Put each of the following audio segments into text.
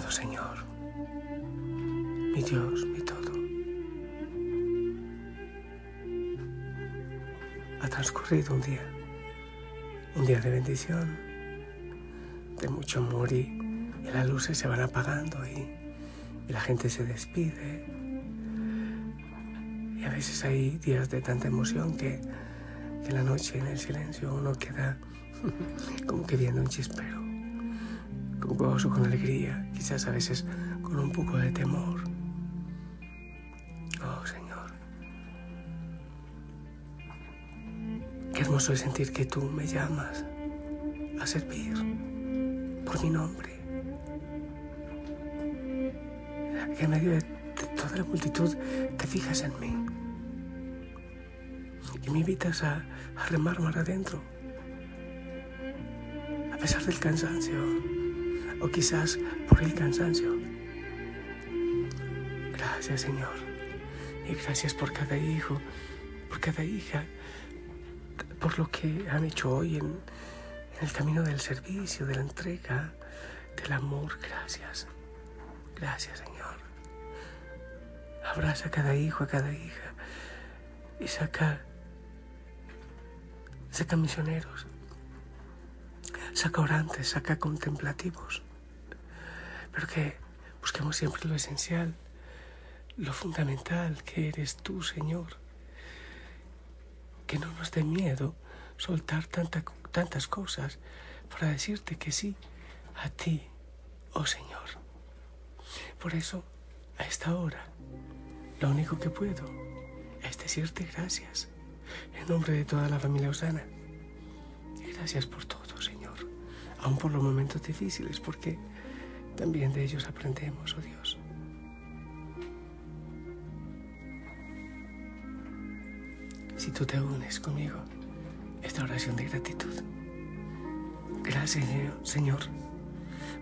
Señor, mi Dios, mi todo, ha transcurrido un día, un día de bendición, de mucho amor y, las luces se van apagando y, y la gente se despide. Y a veces hay días de tanta emoción que, que en la noche en el silencio uno queda como que viendo un chispero con alegría, quizás a veces con un poco de temor. Oh Señor, qué hermoso es sentir que tú me llamas a servir por mi nombre. Que en medio de toda la multitud te fijas en mí y me invitas a, a remar mar adentro, a pesar del cansancio o quizás por el cansancio. Gracias Señor. Y gracias por cada hijo, por cada hija, por lo que han hecho hoy en, el camino del servicio, de la entrega, del amor. Gracias. Gracias Señor. Abraza a cada hijo, a cada hija y saca, saca misioneros, saca orantes, saca contemplativos pero que busquemos siempre lo esencial, lo fundamental que eres tú, Señor. Que no nos dé miedo soltar tantas cosas para decirte que sí a ti, oh Señor. Por eso, a esta hora, lo único que puedo es decirte gracias en nombre de toda la familia Osana. Gracias por todo, Señor, aun por los momentos difíciles, porque también de ellos aprendemos, oh Dios. Si tú te unes conmigo, esta oración de gratitud. Gracias, Señor,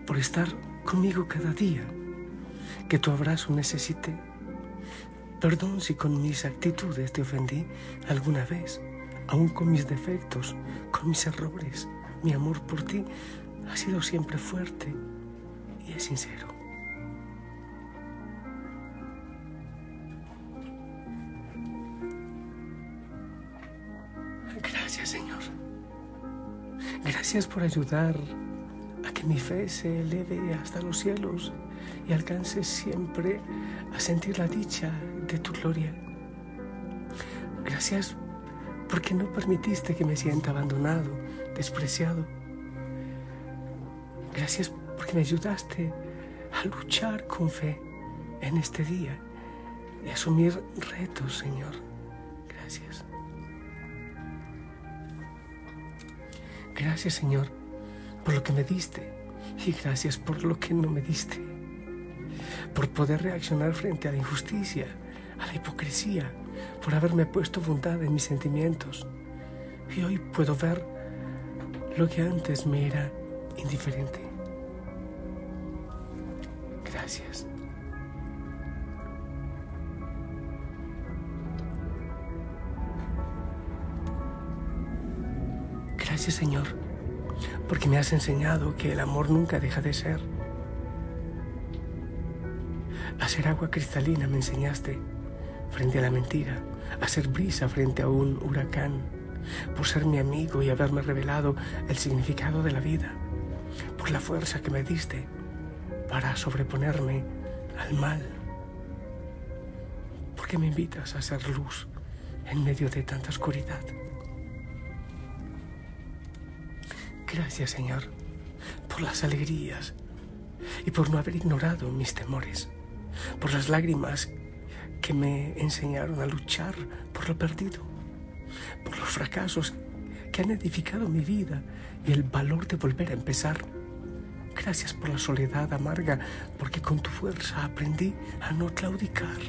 por estar conmigo cada día. Que tu abrazo necesite. Perdón si con mis actitudes te ofendí alguna vez, aún con mis defectos, con mis errores. Mi amor por ti ha sido siempre fuerte sincero. Gracias Señor. Gracias por ayudar a que mi fe se eleve hasta los cielos y alcance siempre a sentir la dicha de tu gloria. Gracias porque no permitiste que me sienta abandonado, despreciado. Gracias porque me ayudaste a luchar con fe en este día y asumir retos, Señor. Gracias. Gracias, Señor, por lo que me diste y gracias por lo que no me diste. Por poder reaccionar frente a la injusticia, a la hipocresía, por haberme puesto bondad en mis sentimientos. Y hoy puedo ver lo que antes me era indiferente. Gracias. Gracias Señor, porque me has enseñado que el amor nunca deja de ser. A ser agua cristalina me enseñaste frente a la mentira, a ser brisa frente a un huracán, por ser mi amigo y haberme revelado el significado de la vida, por la fuerza que me diste para sobreponerme al mal. ¿Por qué me invitas a ser luz en medio de tanta oscuridad? Gracias, Señor, por las alegrías y por no haber ignorado mis temores, por las lágrimas que me enseñaron a luchar por lo perdido, por los fracasos que han edificado mi vida y el valor de volver a empezar Gracias por la soledad amarga, porque con tu fuerza aprendí a no claudicar.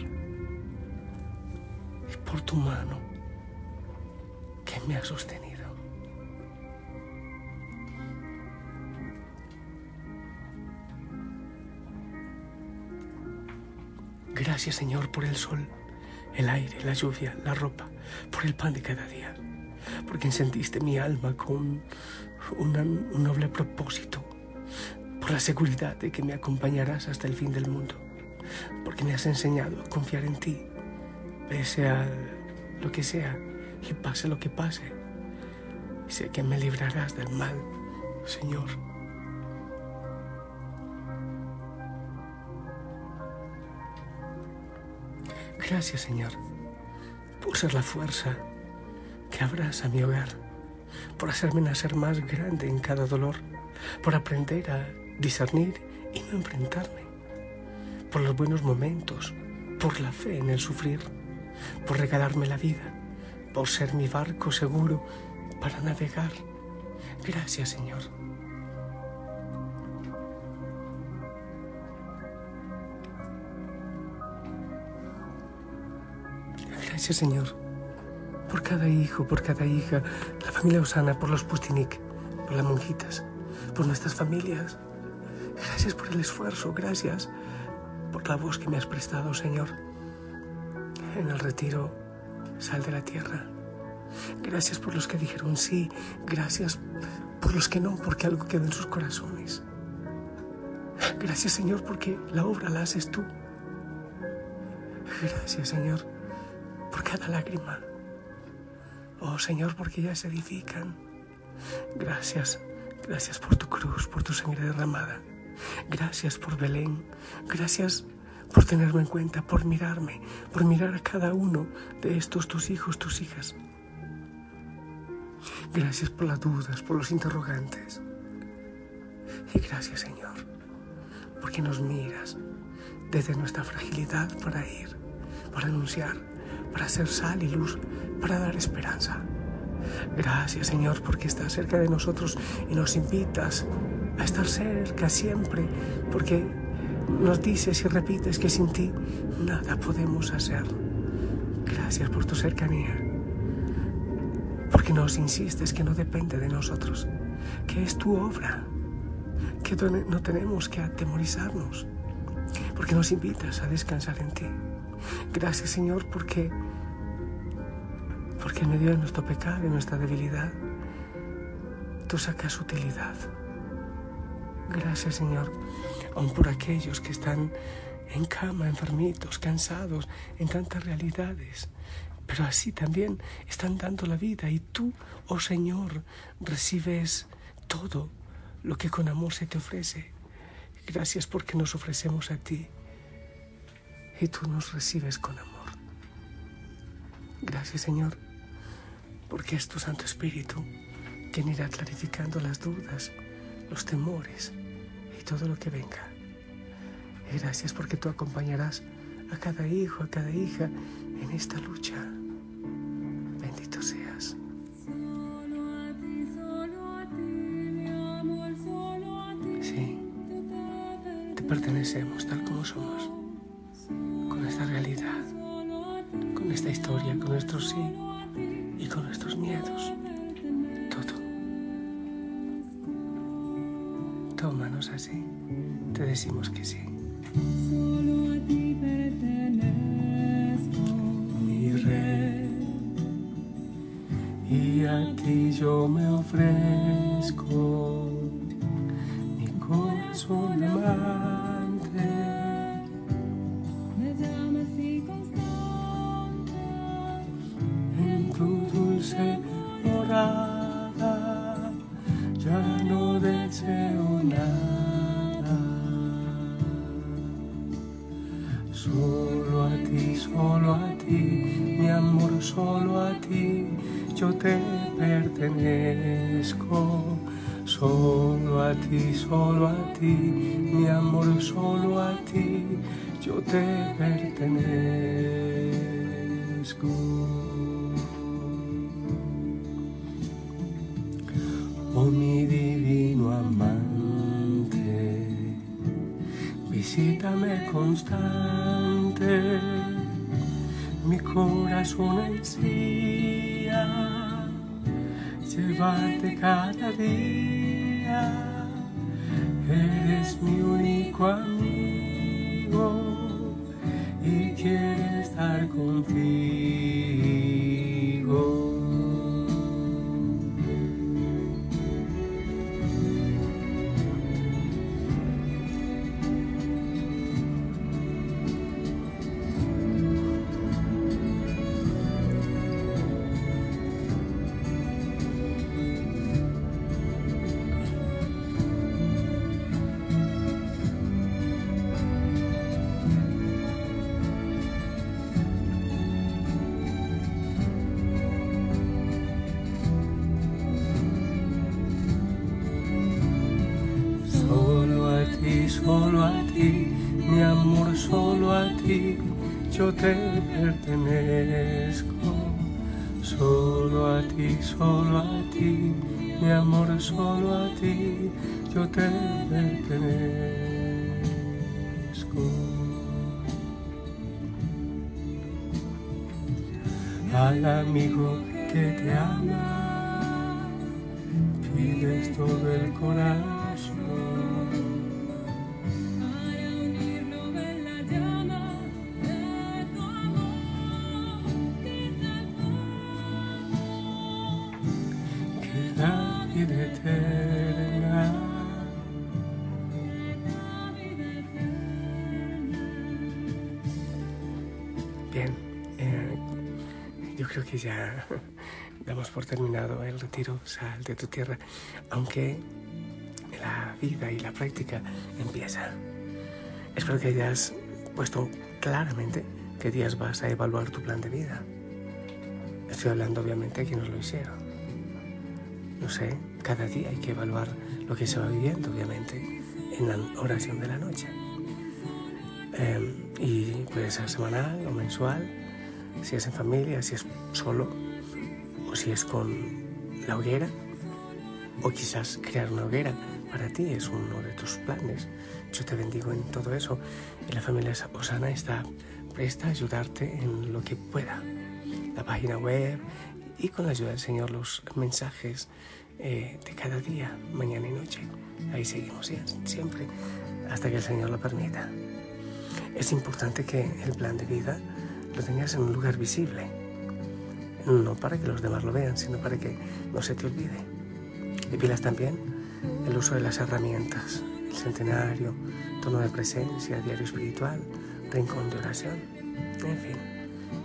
Y por tu mano que me ha sostenido. Gracias Señor por el sol, el aire, la lluvia, la ropa, por el pan de cada día, porque encendiste mi alma con un noble propósito por la seguridad de que me acompañarás hasta el fin del mundo, porque me has enseñado a confiar en ti, pese a lo que sea y pase lo que pase. sé que me librarás del mal, Señor. Gracias, Señor, por ser la fuerza que abraza mi hogar, por hacerme nacer más grande en cada dolor, por aprender a discernir y no enfrentarme, por los buenos momentos, por la fe en el sufrir, por regalarme la vida, por ser mi barco seguro para navegar. Gracias, Señor. Gracias, Señor, por cada hijo, por cada hija, la familia Osana, por los Pustinik, por las monjitas, por nuestras familias. Gracias por el esfuerzo, gracias por la voz que me has prestado, Señor. En el retiro, sal de la tierra. Gracias por los que dijeron sí, gracias por los que no, porque algo quedó en sus corazones. Gracias, Señor, porque la obra la haces tú. Gracias, Señor, por cada lágrima. Oh, Señor, porque ellas se edifican. Gracias, gracias por tu cruz, por tu sangre derramada. Gracias por Belén. Gracias por tenerme en cuenta, por mirarme, por mirar a cada uno de estos tus hijos, tus hijas. Gracias por las dudas, por los interrogantes. Y gracias, Señor, porque nos miras desde nuestra fragilidad para ir, para anunciar, para ser sal y luz, para dar esperanza. Gracias, Señor, porque estás cerca de nosotros y nos invitas a estar cerca siempre, porque nos dices y repites que sin ti nada podemos hacer. Gracias por tu cercanía, porque nos insistes que no depende de nosotros, que es tu obra, que no tenemos que atemorizarnos, porque nos invitas a descansar en ti. Gracias Señor porque, porque en medio de nuestro pecado y nuestra debilidad, tú sacas utilidad. Gracias Señor, aun por aquellos que están en cama, enfermitos, cansados, en tantas realidades, pero así también están dando la vida y tú, oh Señor, recibes todo lo que con amor se te ofrece. Gracias porque nos ofrecemos a ti y tú nos recibes con amor. Gracias Señor, porque es tu Santo Espíritu quien irá clarificando las dudas, los temores y todo lo que venga. Y gracias porque tú acompañarás a cada hijo, a cada hija en esta lucha. Bendito seas. Sí, te pertenecemos tal como somos esta realidad, con esta historia, con nuestros sí y con nuestros miedos. Todo. Tómanos así. Te decimos que sí. Solo a ti mi rey, y a ti yo me ofrezco, yo te pertenezco. Solo a ti, solo a ti, mi amor, solo a ti yo te pertenezco. Oh mi divino amante, visítame constante mi corazón ansía cada día. Eres mi único amigo y quiero estar contigo. Yo te pertenezco. Solo a ti, solo a ti, mi amor, solo a ti, yo te pertenezco. Al amigo que te ama, pides todo el corazón. Yo creo que ya damos por terminado el retiro Sal de tu tierra, aunque la vida y la práctica empieza. Espero que hayas puesto claramente qué días vas a evaluar tu plan de vida. Estoy hablando obviamente a quienes lo hicieron. No sé, cada día hay que evaluar lo que se va viviendo, obviamente, en la oración de la noche. Eh, y puede ser semanal o mensual, si es en familia, si es solo, o si es con la hoguera, o quizás crear una hoguera para ti es uno de tus planes. Yo te bendigo en todo eso. Y la familia Osana está presta a ayudarte en lo que pueda. La página web y con la ayuda del Señor los mensajes eh, de cada día, mañana y noche. Ahí seguimos sie- siempre hasta que el Señor lo permita. Es importante que el plan de vida lo tengas en un lugar visible. No para que los demás lo vean, sino para que no se te olvide. Y pilas también el uso de las herramientas, el centenario, tono de presencia, diario espiritual, rincón de oración, en fin,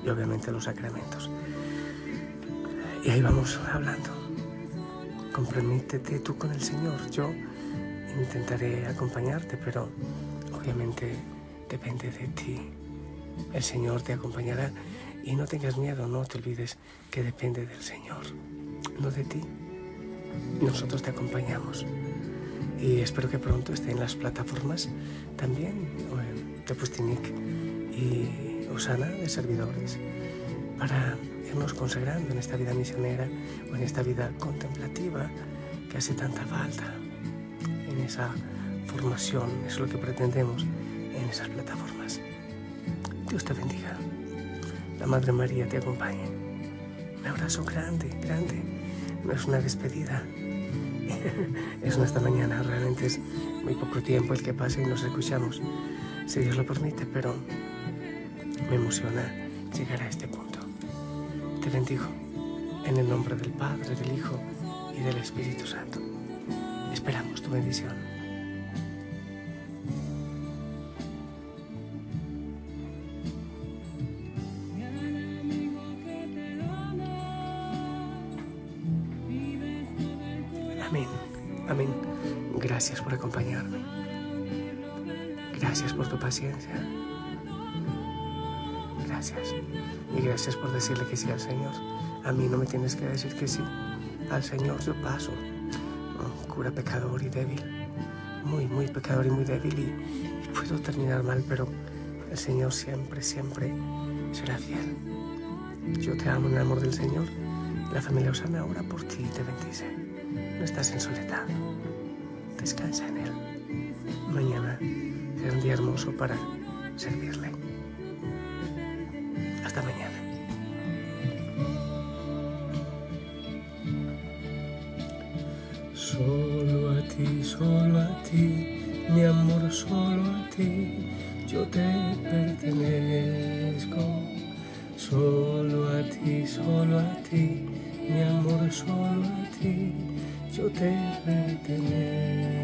y obviamente los sacramentos. Y ahí vamos hablando. Comprométete tú con el Señor. Yo intentaré acompañarte, pero obviamente depende de ti. El Señor te acompañará y no tengas miedo, no te olvides que depende del Señor, no de ti. Nosotros te acompañamos y espero que pronto esté en las plataformas también o en Tepustinic y Osana de servidores para irnos consagrando en esta vida misionera o en esta vida contemplativa que hace tanta falta en esa formación, eso es lo que pretendemos en esas plataformas. Dios te bendiga. La Madre María te acompañe. Un abrazo grande, grande. No es una despedida. es una esta mañana. Realmente es muy poco tiempo el que pasa y nos escuchamos. Si Dios lo permite, pero me emociona llegar a este punto. Te bendigo en el nombre del Padre, del Hijo y del Espíritu Santo. Esperamos tu bendición. Gracias por acompañarme. Gracias por tu paciencia. Gracias. Y gracias por decirle que sí al Señor. A mí no me tienes que decir que sí. Al Señor yo paso. Oh, cura pecador y débil. Muy, muy pecador y muy débil. Y, y puedo terminar mal, pero el Señor siempre, siempre será fiel. Yo te amo en el amor del Señor. La familia Osana ora por ti y te bendice. No estás en soledad. Descansa en Él. Mañana será un día hermoso para servirle. Hasta mañana. Solo a ti, solo a ti, mi amor, solo a ti, yo te pertenezco. Solo a ti, solo a ti, mi amor, solo a ti, yo te entregué.